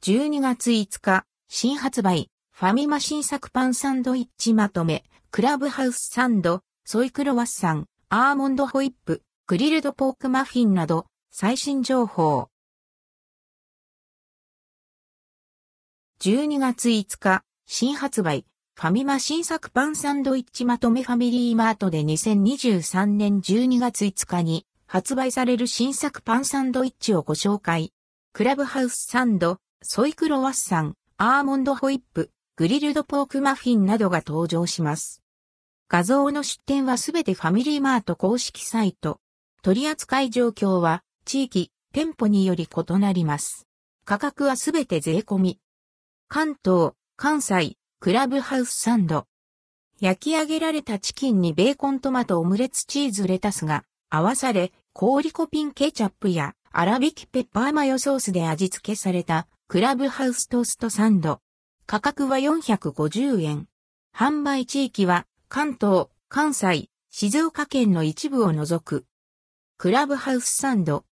12月5日、新発売、ファミマ新作パンサンドイッチまとめ、クラブハウスサンド、ソイクロワッサン、アーモンドホイップ、グリルドポークマフィンなど、最新情報。12月5日、新発売、ファミマ新作パンサンドイッチまとめファミリーマートで2023年12月5日に発売される新作パンサンドイッチをご紹介。クラブハウスサンド、ソイクロワッサン、アーモンドホイップ、グリルドポークマフィンなどが登場します。画像の出展はすべてファミリーマート公式サイト。取扱い状況は地域、店舗により異なります。価格はすべて税込み。関東、関西、クラブハウスサンド。焼き上げられたチキンにベーコントマトオムレツチーズレタスが合わされ、氷コピンケチャップや粗挽きペッパーマヨソースで味付けされたクラブハウストーストサンド。価格は450円。販売地域は関東、関西、静岡県の一部を除く。クラブハウスサンド。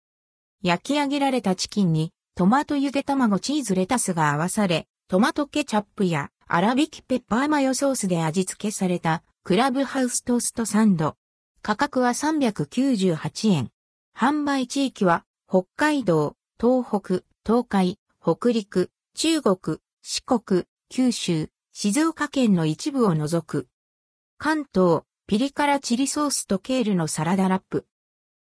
焼き上げられたチキンにトマトゆで卵チーズレタスが合わされ、トマトケチャップや粗挽きペッパーマヨソースで味付けされたクラブハウストーストサンド。価格は398円。販売地域は北海道、東北、東海、北陸、中国、四国、九州、静岡県の一部を除く。関東、ピリ辛チリソースとケールのサラダラップ。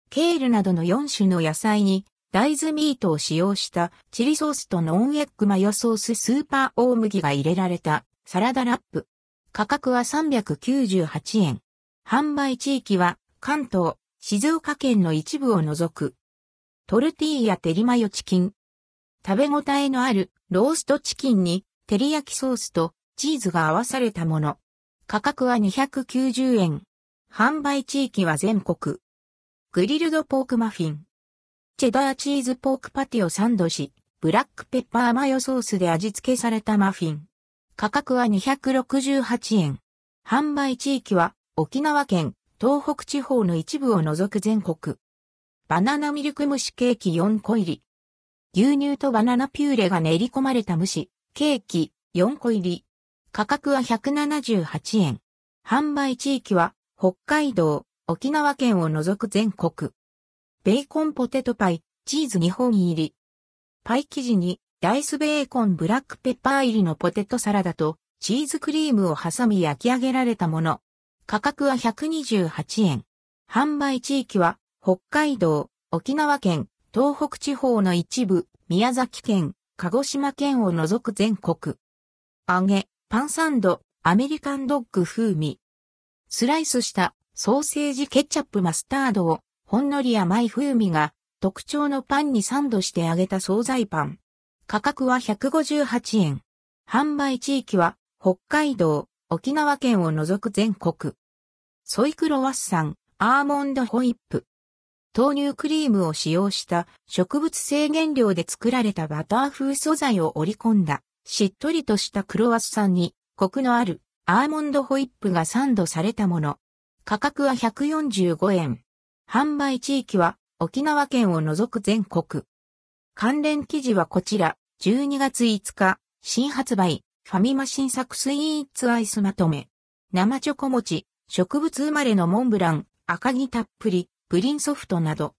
ケールなどの4種の野菜に大豆ミートを使用したチリソースとノンエッグマヨソーススーパー大麦が入れられたサラダラップ。価格は398円。販売地域は関東、静岡県の一部を除く。トルティーヤテリマヨチキン。食べ応えのあるローストチキンに照り焼きソースとチーズが合わされたもの。価格は290円。販売地域は全国。グリルドポークマフィン。チェダーチーズポークパティをサンドし、ブラックペッパーマヨソースで味付けされたマフィン。価格は268円。販売地域は沖縄県、東北地方の一部を除く全国。バナナミルク蒸しケーキ4個入り。牛乳とバナナピューレが練り込まれた蒸し、ケーキ4個入り。価格は178円。販売地域は北海道、沖縄県を除く全国。ベーコンポテトパイ、チーズ2本入り。パイ生地にダイスベーコンブラックペッパー入りのポテトサラダとチーズクリームを挟み焼き上げられたもの。価格は128円。販売地域は北海道、沖縄県、東北地方の一部、宮崎県、鹿児島県を除く全国。揚げ、パンサンド、アメリカンドッグ風味。スライスしたソーセージケチャップマスタードをほんのり甘い風味が特徴のパンにサンドして揚げた惣菜パン。価格は158円。販売地域は北海道、沖縄県を除く全国。ソイクロワッサン、アーモンドホイップ。豆乳クリームを使用した植物性原料で作られたバター風素材を織り込んだしっとりとしたクロワッサンにコクのあるアーモンドホイップがサンドされたもの。価格は145円。販売地域は沖縄県を除く全国。関連記事はこちら、12月5日、新発売、ファミマ新作スイーツアイスまとめ。生チョコ餅、植物生まれのモンブラン、赤木たっぷり、プリンソフトなど。